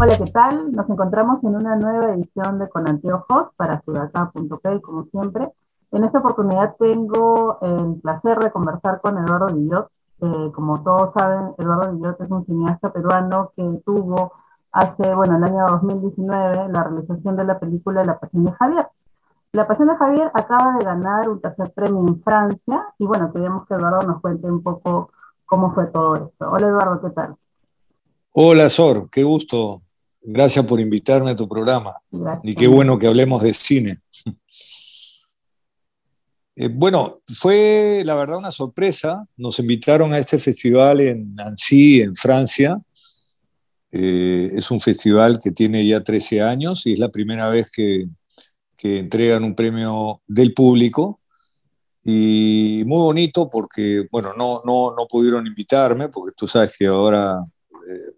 Hola, ¿qué tal? Nos encontramos en una nueva edición de Con Anteojos para Sudacá.p, como siempre. En esta oportunidad tengo el placer de conversar con Eduardo Villot. Eh, como todos saben, Eduardo Villot es un cineasta peruano que tuvo hace, bueno, el año 2019 la realización de la película La Pasión de Javier. La Pasión de Javier acaba de ganar un tercer premio en Francia y bueno, queríamos que Eduardo nos cuente un poco cómo fue todo esto. Hola Eduardo, ¿qué tal? Hola Sor, qué gusto. Gracias por invitarme a tu programa. Y qué bueno que hablemos de cine. Eh, bueno, fue la verdad una sorpresa. Nos invitaron a este festival en Nancy, en Francia. Eh, es un festival que tiene ya 13 años y es la primera vez que, que entregan un premio del público y muy bonito porque, bueno, no, no, no pudieron invitarme porque tú sabes que ahora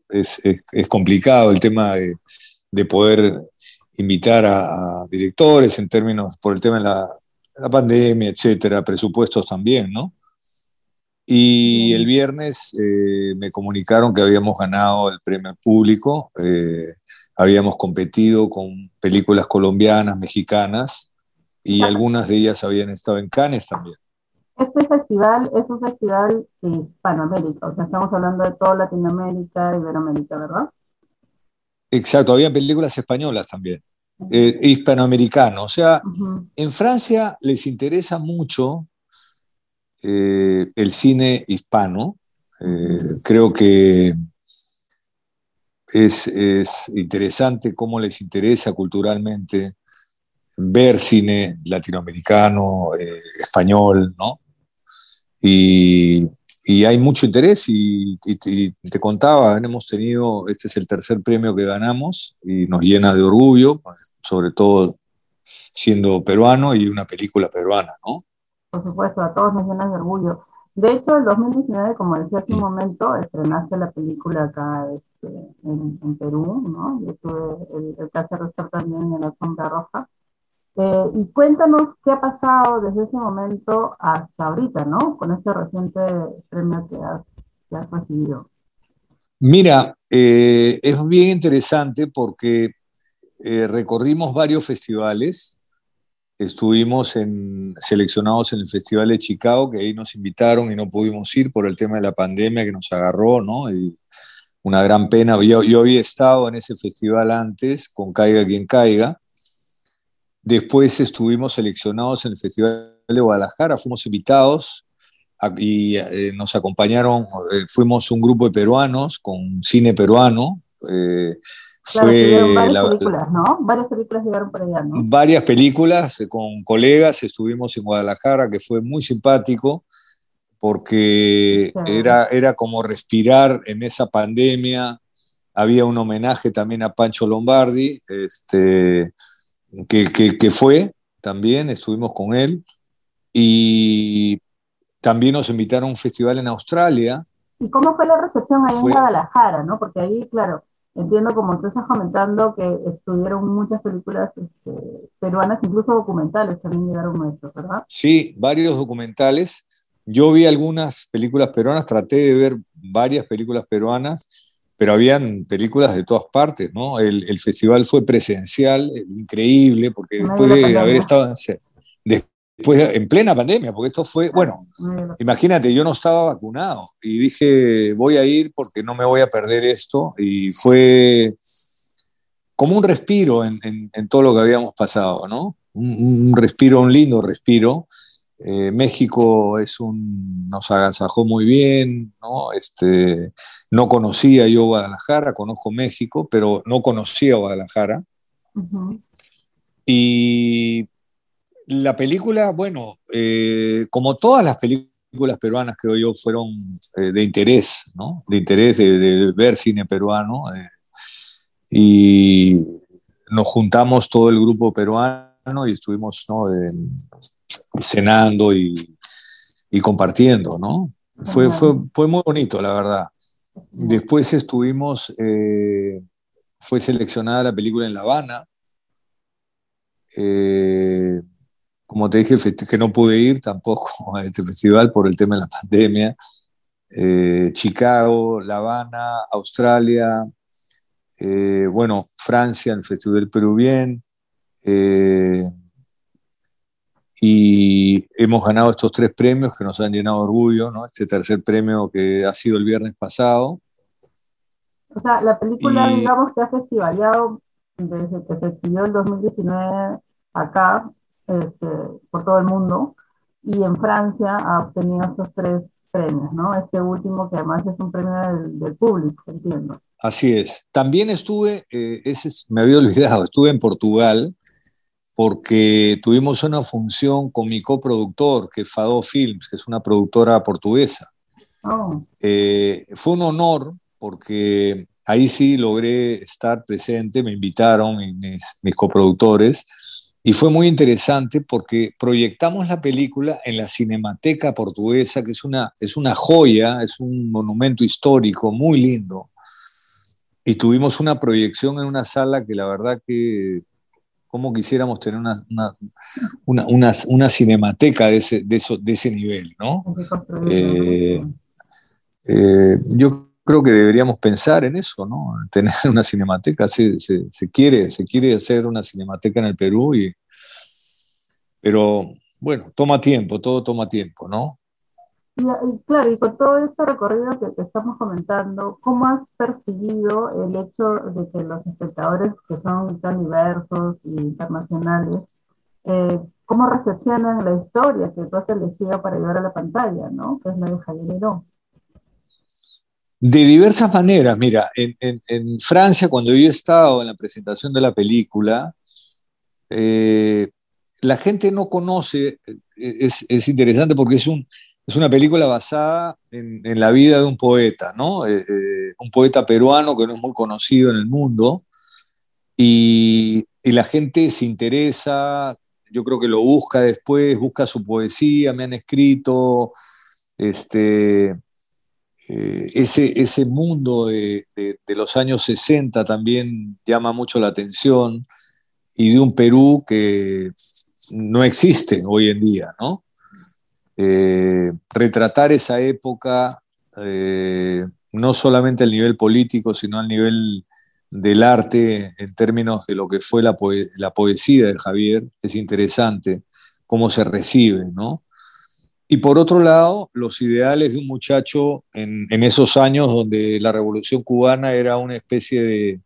es, es, complicado el tema de, de poder invitar a, directores en términos por el tema de la, la, pandemia, etcétera, presupuestos también, ¿no? Y el viernes eh, me comunicaron que habíamos ganado el premio al público. Eh, habíamos competido con películas colombianas, mexicanas, y algunas de ellas habían estado en Cannes también. Este festival es un festival hispanoamérica, o sea, estamos hablando de toda Latinoamérica, Iberoamérica, ¿verdad? Exacto, había películas españolas también, eh, hispanoamericano. O sea, en Francia les interesa mucho eh, el cine hispano. Eh, creo que es, interesante cómo les interesa culturalmente ver cine latinoamericano, eh, español, ¿no? Y, hay mucho interés y, te contaba, hemos tenido, este es el tercer premio que ganamos y nos llena de orgullo, sobre todo siendo peruano y una película peruana, ¿no? Por supuesto, a todos nos llena de orgullo. De hecho, el 2019, como decía hace un momento, estrenaste la película acá este, en, Perú, ¿no? Yo tuve el, el caso de estar también en la sombra roja. Eh, y cuéntanos qué ha pasado desde ese momento hasta ahorita, ¿no? Con este reciente premio que has, que has recibido. Mira, eh, es bien interesante porque eh, recorrimos varios festivales estuvimos seleccionados en el Festival de Chicago, que ahí nos invitaron y no pudimos ir por el tema de la pandemia que nos agarró, ¿no? Y una gran pena. Yo, yo había estado en ese festival antes, con Caiga quien caiga. Después estuvimos seleccionados en el Festival de Guadalajara, fuimos invitados y eh, nos acompañaron, eh, fuimos un grupo de peruanos con cine peruano. Eh, fue varias películas, ¿no? Varias películas llegaron por allá, ¿no? Varias películas eh, con colegas, estuvimos en Guadalajara, que fue muy simpático, porque era, era como respirar en esa pandemia. Había un homenaje también a Pancho Lombardi, este, que, que, fue también, estuvimos con él. Y también nos invitaron a un festival en Australia. ¿Y cómo fue la recepción ahí en Guadalajara, no? Porque ahí, claro, Entiendo, como tú estás comentando, que estuvieron muchas películas este, peruanas, incluso documentales también llegaron a esto, ¿verdad? Sí, varios documentales. Yo vi algunas películas peruanas, traté de ver varias películas peruanas, pero habían películas de todas partes, ¿no? El, el festival fue presencial, increíble, porque después de haber estado, después, en plena pandemia, porque esto fue, bueno, imagínate, yo no estaba vacunado y dije, voy a ir porque no me voy a perder esto y fue como un respiro en, todo lo que habíamos pasado, ¿no? Un, respiro, un lindo respiro. Eh, México es un, nos agasajó muy bien, ¿no? Este, no conocía yo Guadalajara, conozco México, pero no conocía Guadalajara. Y la película, bueno, eh, como todas las películas peruanas, creo yo, fueron eh, de interés, ¿no? De interés de, ver cine peruano. Y nos juntamos todo el grupo peruano y estuvimos ¿no? Cenando y, compartiendo, ¿no? Fue, fue, fue, muy bonito, la verdad. Después estuvimos, fue seleccionada la película en La Habana. Eh, como te dije, que no pude ir tampoco a este festival por el tema de la pandemia. Eh, Chicago, La Habana, Australia, eh, bueno, Francia, el Festival eh, y hemos ganado estos tres premios que nos han llenado de orgullo, ¿no? Este tercer premio que ha sido el viernes pasado. O sea, la película, digamos, que ha festivaleado desde que se exhibió en 2019 acá, este, por todo el mundo, y en Francia ha obtenido estos tres premios, ¿no? Este último que además es un premio del, público, entiendo. Así es. También estuve, eh, ese me había olvidado, estuve en Portugal porque tuvimos una función con mi coproductor, que es Fado Films, que es una productora portuguesa. Oh. Eh, fue un honor porque ahí sí logré estar presente, me invitaron mis, mis coproductores y fue muy interesante porque proyectamos la película en la Cinemateca Portuguesa, que es una, es una joya, es un monumento histórico muy lindo. Y tuvimos una proyección en una sala que la verdad que, como quisiéramos tener una, una, una, una, cinemateca de ese, de, eso, de ese nivel, ¿no? Eh, eh, yo creo que deberíamos pensar en eso, ¿no? Tener una cinemateca, se, se, quiere, se quiere hacer una cinemateca en el Perú, y, pero bueno, toma tiempo, todo toma tiempo, ¿no? Y, claro, y con todo este recorrido que, te estamos comentando, ¿cómo has percibido el hecho de que los espectadores que son tan diversos e internacionales, eh, cómo recepcionan la historia que tú has elegido para llevar a la pantalla, ¿no? Que es la de Javier Heró. De diversas maneras, mira, en, Francia, cuando yo he estado en la presentación de la película, eh, la gente no conoce, eh, es, interesante porque es, un, es una película basada en, la vida de un poeta, ¿no? Eh, un poeta peruano que no es muy conocido en el mundo, y, la gente se interesa, yo creo que lo busca después, busca su poesía, me han escrito, este eh, ese, ese mundo de, los años 60 también llama mucho la atención y de un Perú que no existe hoy en día, ¿no? Eh, retratar esa época, eh, no solamente al nivel político, sino al nivel del arte en términos de lo que fue la, poesía de Javier, es interesante cómo se recibe, ¿no? Y por otro lado, los ideales de un muchacho en, esos años donde la revolución cubana era una especie de,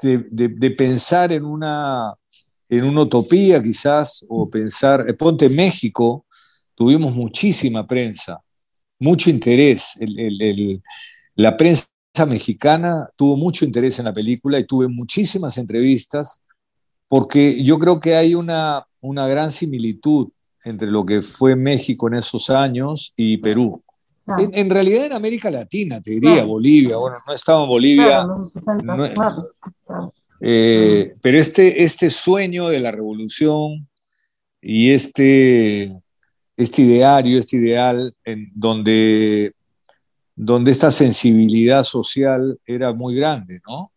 de, pensar en una, en una utopía quizás, o pensar, eh, ponte México, tuvimos muchísima prensa, mucho interés. la prensa mexicana tuvo mucho interés en la película y tuve muchísimas entrevistas porque yo creo que hay una, una gran similitud entre lo que fue México en esos años y Perú. Ah. En, realidad en América Latina, te diría, Bolivia, bueno, no estaba en Bolivia, eh, pero este, este sueño de la revolución y este, este ideario, este ideal, en donde, donde esta sensibilidad social era muy grande, ¿no?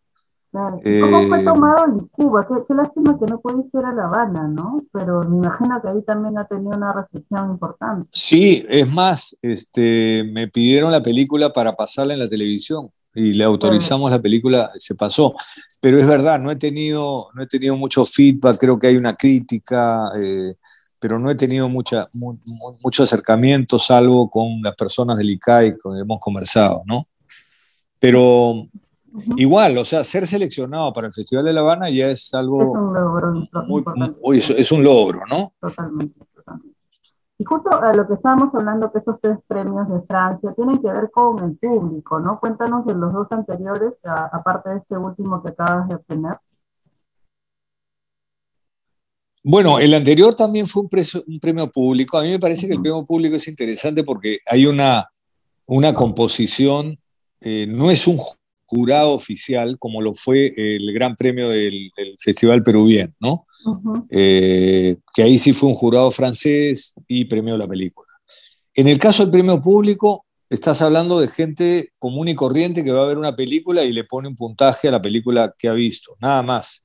¿Cómo fue eh, tomado en Cuba? Qué, lástima que no puede ir a La Habana, ¿no? Pero me imagino que ahí también ha tenido una recepción importante. Sí, es más, este, me pidieron la película para pasarla en la televisión y le autorizamos la película, se pasó. Pero es verdad, no he tenido, no he tenido mucho feedback, creo que hay una crítica, eh, pero no he tenido mucha, mucho acercamiento, salvo con las personas del ICAI con que hemos conversado, ¿no? Pero Igual, o sea, ser seleccionado para el Festival de La Habana ya es algo... Es un logro. es, un logro, ¿no? Totalmente. Y justo a lo que estábamos hablando, que estos tres premios de Francia tienen que ver con el público, ¿no? Cuéntanos de los dos anteriores, aparte de este último que acabas de obtener. Bueno, el anterior también fue un, premio público. A mí me parece que el premio público es interesante porque hay una, una composición, eh, no es un jurado oficial, como lo fue el Gran Premio del, Festival Peruvien, ¿no? Eh, que ahí sí fue un jurado francés y premió la película. En el caso del premio público, estás hablando de gente común y corriente que va a ver una película y le pone un puntaje a la película que ha visto, nada más.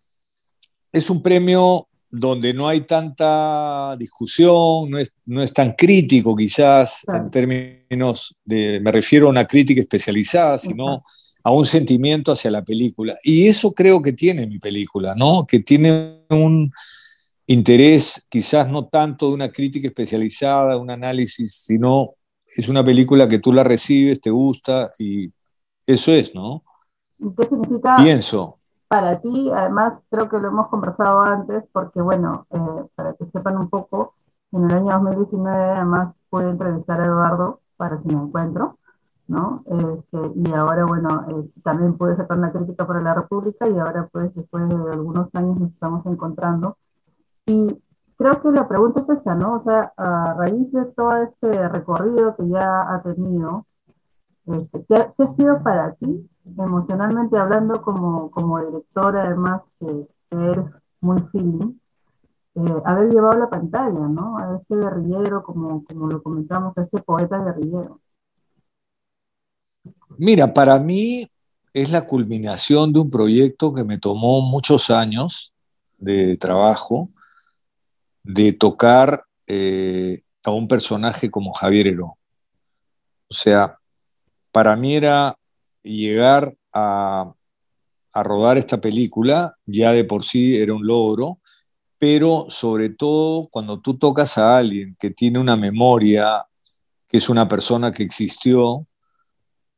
Es un premio donde no hay tanta discusión, no es, no es tan crítico quizás en términos de, me refiero a una crítica especializada, sino a un sentimiento hacia la película. Y eso creo que tiene mi película, ¿no? Que tiene un interés quizás no tanto de una crítica especializada, un análisis, sino es una película que tú la recibes, te gusta y eso es, ¿no? ¿Qué significa? Pienso. Para ti, además, creo que lo hemos conversado antes, porque bueno, eh, para que sepan un poco, en el año 2019 además pude entrevistar a Eduardo para Sin Encuentro, ¿no? Este, y ahora, bueno, eh, también pude sacar una crítica para la República y ahora pues después de algunos años nos estamos encontrando. Y creo que la pregunta es esta, ¿no? O sea, a raíz de todo este recorrido que ya ha tenido, este, ¿qué, ha sido para ti, emocionalmente hablando como, como directora, además que eres muy feeling, eh, haber llevado la pantalla, ¿no? A este guerrillero, como, como lo comentamos, a este poeta guerrillero. Mira, para mí es la culminación de un proyecto que me tomó muchos años de trabajo, de tocar eh, a un personaje como Javier Heró. O sea, para mí era llegar a, a rodar esta película, ya de por sí era un logro, pero sobre todo cuando tú tocas a alguien que tiene una memoria, que es una persona que existió,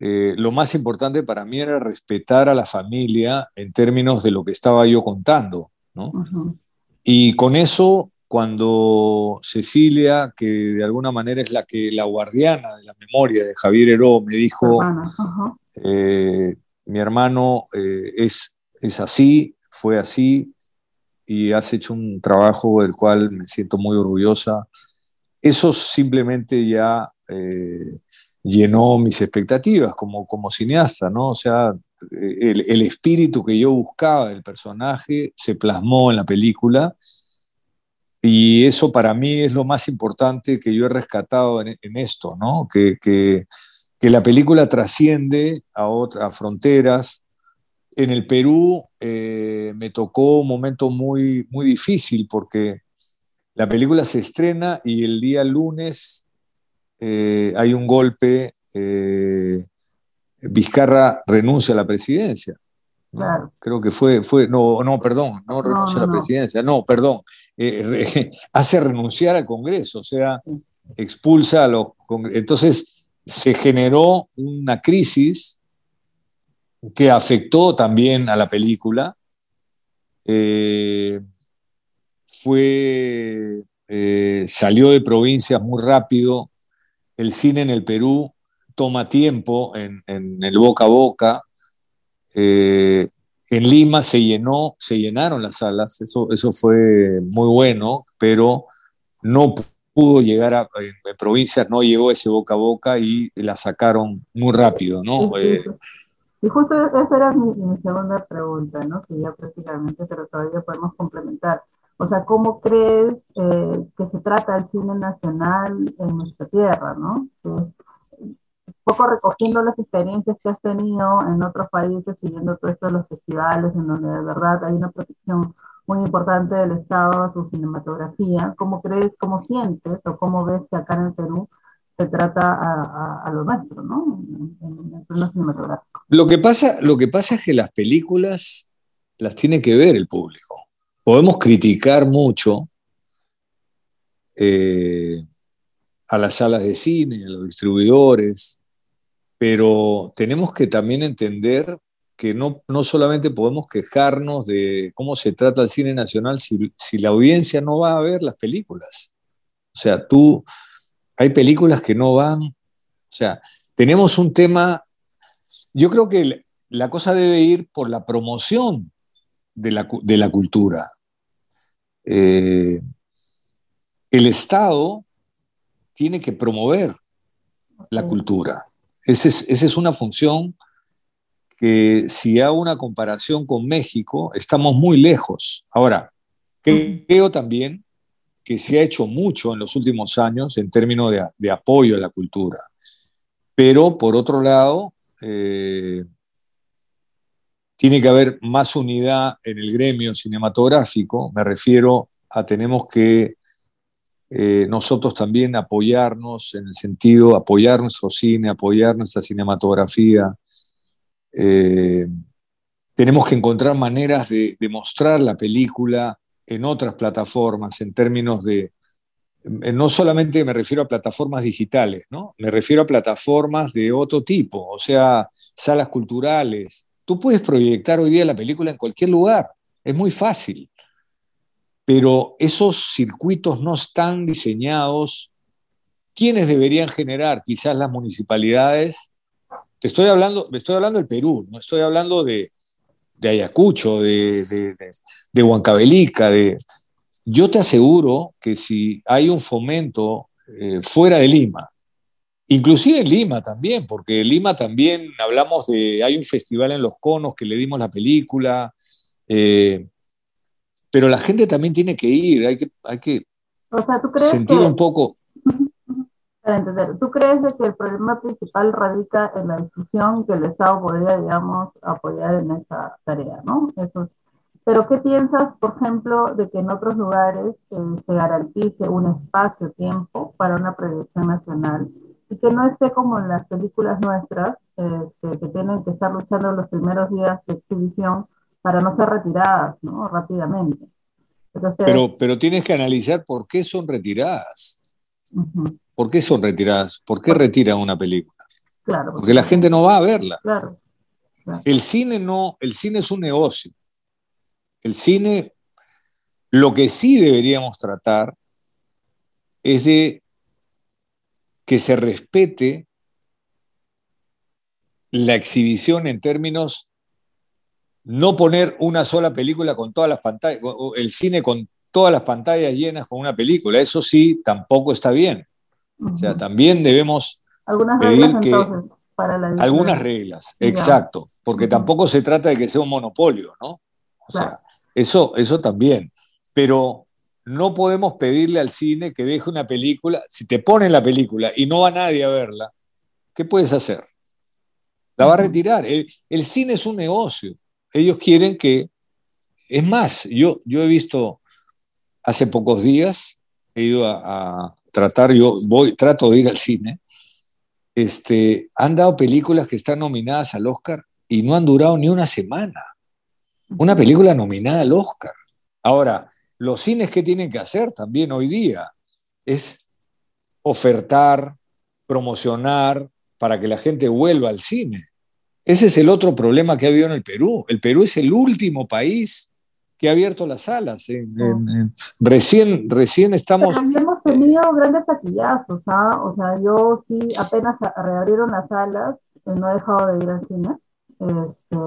eh, lo más importante para mí era respetar a la familia en términos de lo que estaba yo contando. ¿no? Y con eso, cuando Cecilia, que de alguna manera es la, que, la guardiana de la memoria de Javier Heró, me dijo, eh, mi hermano eh, es, es así, fue así, y has hecho un trabajo del cual me siento muy orgullosa. Eso simplemente ya eh, llenó mis expectativas como, como cineasta, ¿no? O sea, el, el, espíritu que yo buscaba del personaje se plasmó en la película y eso para mí es lo más importante que yo he rescatado en, en esto, ¿no? Que, que, que, la película trasciende a otras fronteras, en el Perú eh, me tocó un momento muy, muy difícil porque la película se estrena y el día lunes eh, hay un golpe, eh, Vizcarra renuncia a la presidencia. Creo que fue, fue, no, no, perdón, no renuncia a la presidencia, no, perdón, hace renunciar al Congreso, o sea, expulsa a los... Entonces se generó una crisis que afectó también a la película. Eh, fue, eh, salió de provincias muy rápido. El cine en el Perú toma tiempo en, el boca a boca. Eh, en Lima se llenó, se llenaron las salas, eso, eso fue muy bueno, pero no pudo llegar a en, provincias, no llegó ese boca a boca y la sacaron muy rápido, ¿no? Y justo esa era mi, segunda pregunta, ¿no? Que ya prácticamente, pero todavía podemos complementar. O sea, ¿cómo crees eh, que se trata el cine nacional en nuestra tierra, ¿no? un poco recogiendo las experiencias que has tenido en otros países, siguiendo todo esto de los festivales, en donde de verdad hay una protección muy importante del Estado a su cinematografía. ¿Cómo crees, cómo sientes o cómo ves que acá en el Perú se trata a, lo nuestro, ¿no? En, el cinematográfico. Lo que, pasa, lo que pasa es que las películas las tiene que ver el público. Podemos criticar mucho eh, a las salas de cine, a los distribuidores, pero tenemos que también entender que no, no solamente podemos quejarnos de cómo se trata el cine nacional si, si la audiencia no va a ver las películas. O sea, tú hay películas que no van. O sea, tenemos un tema, yo creo que la cosa debe ir por la promoción de la, cultura. Eh, el Estado tiene que promover la cultura. Esa es, una función que si hago una comparación con México, estamos muy lejos. Ahora, creo también que se ha hecho mucho en los últimos años en términos de, apoyo a la cultura. Pero, por otro lado, eh, tiene que haber más unidad en el gremio cinematográfico. Me refiero a tenemos que eh, nosotros también apoyarnos en el sentido, apoyar nuestro cine, apoyar nuestra cinematografía. eh, tenemos que encontrar maneras de, mostrar la película en otras plataformas, en términos de, no solamente me refiero a plataformas digitales, ¿no? Me refiero a plataformas de otro tipo, o sea, salas culturales. Tú puedes proyectar hoy día la película en cualquier lugar, es muy fácil, pero esos circuitos no están diseñados. ¿Quiénes deberían generar? Quizás las municipalidades. Te estoy hablando, estoy hablando del Perú, no estoy hablando de, Ayacucho, de, de... Yo te aseguro que si hay un fomento eh, fuera de Lima, inclusive en Lima también, porque en Lima también hablamos de, hay un festival en Los Conos que le dimos la película, eh, pero la gente también tiene que ir, hay que, hay que sentir un poco para entender, ¿tú crees que el problema principal radica en la difusión que el Estado podría, digamos, apoyar en esa tarea, ¿no? Eso pero ¿qué piensas, por ejemplo, de que en otros lugares eh, se garantice un espacio-tiempo para una proyección nacional y que no esté como en las películas nuestras, eh, que, tienen que estar luchando los primeros días de exhibición para no ser retiradas ¿no? rápidamente? pero, pero tienes que analizar por qué son retiradas. ¿Por qué son retiradas? ¿Por qué retiran una película? Claro, porque la gente no va a verla. Claro, El cine no, el cine es un negocio. El cine, lo que sí deberíamos tratar es de que se respete la exhibición en términos no poner una sola película con todas las pantallas, el cine con todas las pantallas llenas con una película. Eso sí, tampoco está bien. O sea, también debemos algunas pedir que para la algunas reglas, exacto, porque tampoco se trata de que sea un monopolio, ¿no? O sea, eso, eso también. Pero no podemos pedirle al cine que deje una película. Si te ponen la película y no va nadie a verla, ¿qué puedes hacer? La va a retirar. El, cine es un negocio. Ellos quieren que. Es más, yo, yo he visto hace pocos días, he ido a, tratar, yo voy, trato de ir al cine, este, han dado películas que están nominadas al Oscar y no han durado ni una semana. Una película nominada al Oscar. Ahora, los cines que tienen que hacer también hoy día es ofertar, promocionar para que la gente vuelva al cine. Ese es el otro problema que ha habido en el Perú. El Perú es el último país que ha abierto las salas. recién, recién estamos... Pero hemos tenido grandes taquillazos, ¿ah? O sea, yo sí, apenas reabrieron las salas, eh, no he dejado de ir al cine. Este,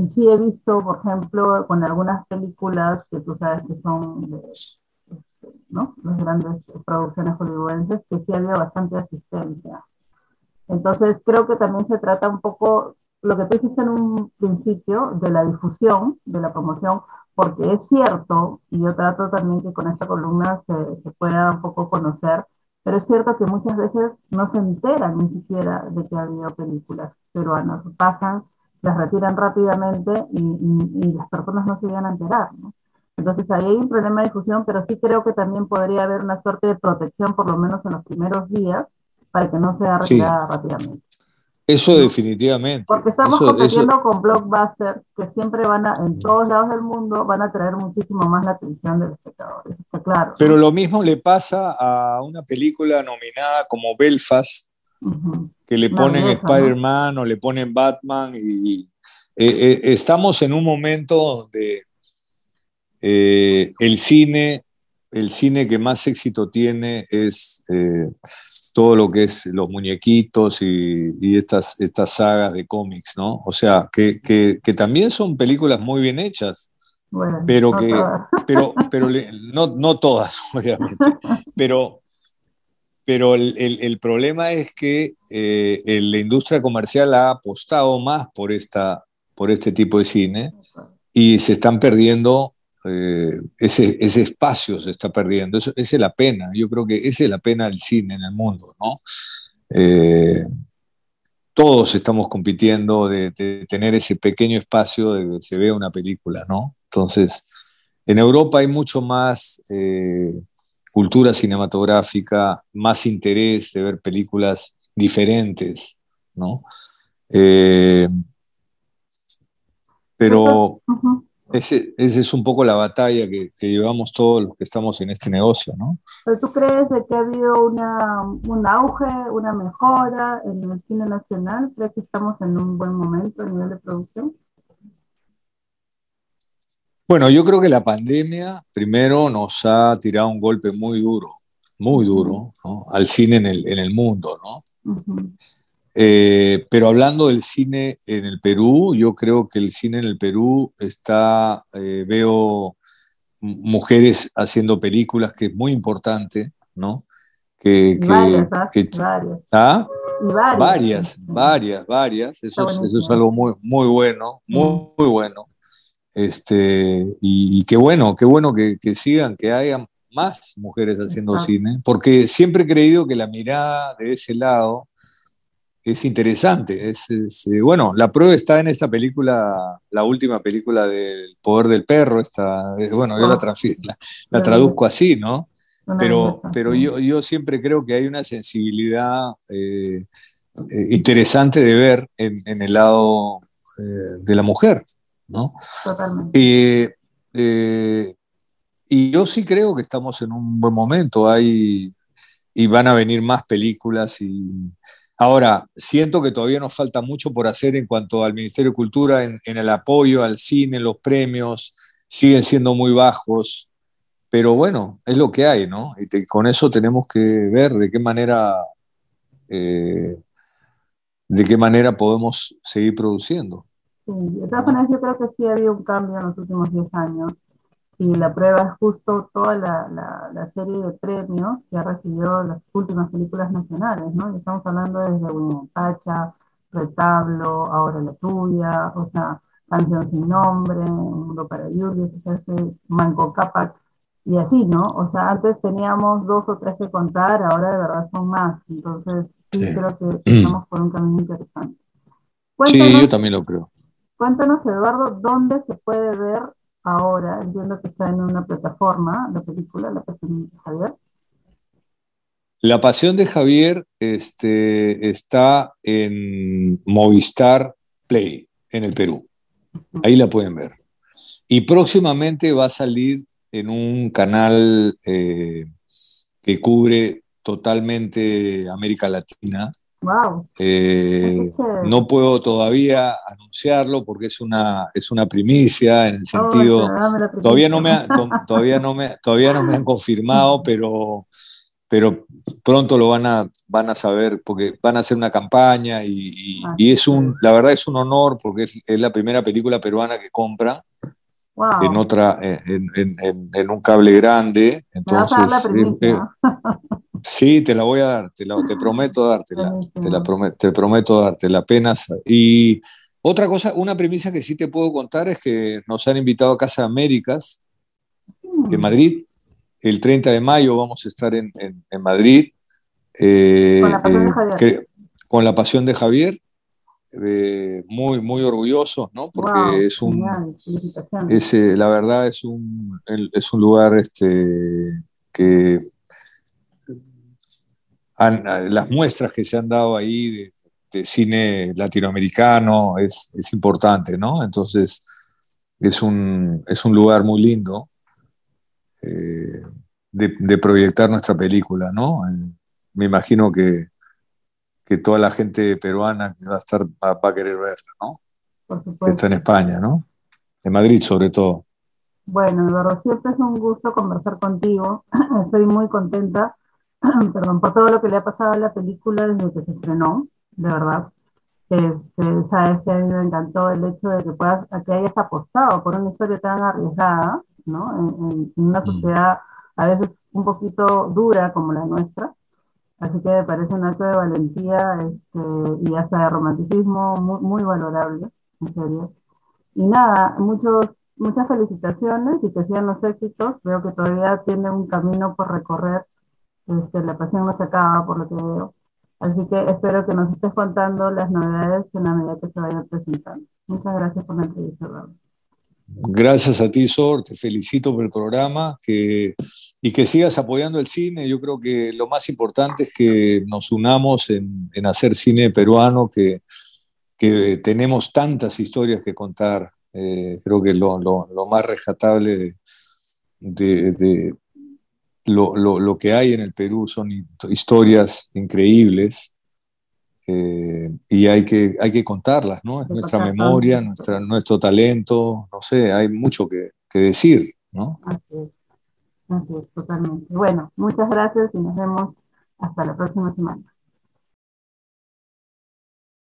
y sí he visto, por ejemplo, con algunas películas que tú sabes que son de, este, ¿no? las grandes producciones hollywoodenses, que sí ha habido bastante asistencia. Entonces, creo que también se trata un poco, lo que tú dijiste en un principio, de la difusión, de la promoción, porque es cierto, y yo trato también que con esta columna se, pueda un poco conocer, pero es cierto que muchas veces no se enteran ni siquiera de que ha habido películas peruanas, pasan, las retiran rápidamente y, las personas no se llegan a enterar, ¿no? Entonces ahí hay un problema de difusión, pero sí creo que también podría haber una suerte de protección, por lo menos en los primeros días, para que no sea retirada rápidamente. Eso definitivamente. Porque estamos compitiendo con blockbusters que siempre van a, en todos lados del mundo, van a traer muchísimo más la atención del espectador, está claro. Pero lo mismo le pasa a una película nominada como Belfast, que le ponen Spider-Man o le ponen Batman y eh, eh, estamos en un momento donde eh, el cine el cine que más éxito tiene es eh, todo lo que es los muñequitos y, estas, estas sagas de cómics, ¿no? O sea, que, también son películas muy bien hechas, pero que, pero, pero no, todas, obviamente, pero, pero el, problema es que eh, la industria comercial ha apostado más por, esta, por este tipo de cine y se están perdiendo eh, ese, ese, espacio se está perdiendo. esa es la pena. Yo creo que esa es la pena del cine en el mundo, ¿no? Eh, todos estamos compitiendo de, tener ese pequeño espacio de que se vea una película, ¿no? Entonces, en Europa hay mucho más eh, cultura cinematográfica, más interés de ver películas diferentes, ¿no? Pero ese, es un poco la batalla que, llevamos todos los que estamos en este negocio, ¿no? ¿Pero tú crees de que ha habido una, un auge, una mejora en el cine nacional? ¿Crees que estamos en un buen momento a nivel de producción? Bueno, yo creo que la pandemia primero nos ha tirado un golpe muy duro, muy duro, al cine en el, en el mundo, ¿no? Eh, pero hablando del cine en el Perú, yo creo que el cine en el Perú está, eh, veo mujeres haciendo películas, que es muy importante, ¿no? Que, varias, varias. ¿ah? varias, varias, varias, Eso, es, eso es, algo muy, muy bueno, muy, muy bueno. Este, y, qué bueno, qué bueno que, que, sigan, que haya más mujeres haciendo cine, porque siempre he creído que la mirada de ese lado es interesante. Es, eh, bueno, la prueba está en esta película, la última película del Poder del Perro. Está, bueno, yo la, ah. la, traduzco así, ¿no? Pero, pero yo, yo siempre creo que hay una sensibilidad eh, eh, interesante de ver en, el lado de la mujer, ¿no? Totalmente. y yo sí creo que estamos en un buen momento. Hay, y van a venir más películas y Ahora, siento que todavía nos falta mucho por hacer en cuanto al Ministerio de Cultura, en, el apoyo al cine, los premios siguen siendo muy bajos, pero bueno, es lo que hay, ¿no? Y con eso tenemos que ver de qué manera, eh, de qué manera podemos seguir produciendo. Sí, de todas maneras yo creo que sí ha habido un cambio en los últimos 10 años y la prueba es justo toda la, la, serie de premios que ha recibido las últimas películas nacionales, ¿no? estamos hablando desde Pacha, Retablo, Ahora la tuya, o sea, Canción sin nombre, Un mundo para Yuri, Manco Capac, y así, ¿no? O sea, antes teníamos dos o tres que contar, ahora de verdad son más, entonces sí, creo que estamos por un camino interesante. sí, yo también lo creo. Cuéntanos, Eduardo, ¿dónde se puede ver ahora, entiendo que está en una plataforma, la película La Pasión de Javier. La Pasión de Javier este, está en Movistar Play, en el Perú. Ahí la pueden ver. Y próximamente va a salir en un canal eh, que cubre totalmente América Latina, eh, no puedo todavía anunciarlo porque es una, es una primicia en el sentido, todavía, no me todavía, no me, todavía no me han confirmado, pero, pero pronto lo van a, van a saber porque van a hacer una campaña y, ah, es un, la verdad es un honor porque es, la primera película peruana que compra. en otra en, en, en, un cable grande entonces Sí, te la voy a dar, te, te prometo dártela, te, la prometo, te prometo dártela apenas. Y otra cosa, una premisa que sí te puedo contar es que nos han invitado a Casa de Américas, de mm. Madrid. El 30 de mayo vamos a estar en, en, Madrid. Eh, con la pasión de Javier. Que, con la pasión de Javier. Eh, muy, muy orgullosos, ¿no? Porque es un. Es, la verdad, es un, es un lugar este, que las muestras que se han dado ahí de, cine latinoamericano es, es, importante, ¿no? Entonces, es un, es un lugar muy lindo eh, de, proyectar nuestra película, ¿no? Eh, me imagino que, que, toda la gente peruana que va a estar va, a querer verla, ¿no? Está en España, ¿no? En Madrid sobre todo. Bueno, Eduardo, siempre es un gusto conversar contigo. Estoy muy contenta perdón, por todo lo que le ha pasado a la película desde que se estrenó, de verdad. Este, sabes que a mí me encantó el hecho de que, puedas, que hayas apostado por una historia tan arriesgada, ¿no? En, una mm. sociedad a veces un poquito dura como la nuestra. Así que me parece un acto de valentía este, y hasta de romanticismo muy, muy valorable, en serio. Y nada, muchos, muchas felicitaciones y que sean los éxitos. Veo que todavía tiene un camino por recorrer este, la pasión no se acaba, por lo que veo. Así que espero que nos estés contando las novedades en la medida que se vayan presentando. Muchas gracias por la entrevista, Gracias a ti, Sor, te felicito por el programa que, y que sigas apoyando el cine. Yo creo que lo más importante es que nos unamos en, en hacer cine peruano, que, que tenemos tantas historias que contar Eh, creo que lo, lo, más rescatable de, de, lo, lo, que hay en el Perú son historias increíbles eh, y hay que, hay que contarlas, ¿no? Es nuestra memoria, nuestra, nuestro talento, no sé, hay mucho que, que decir, ¿no? Así es, así es, totalmente. Bueno, muchas gracias y nos vemos hasta la próxima semana.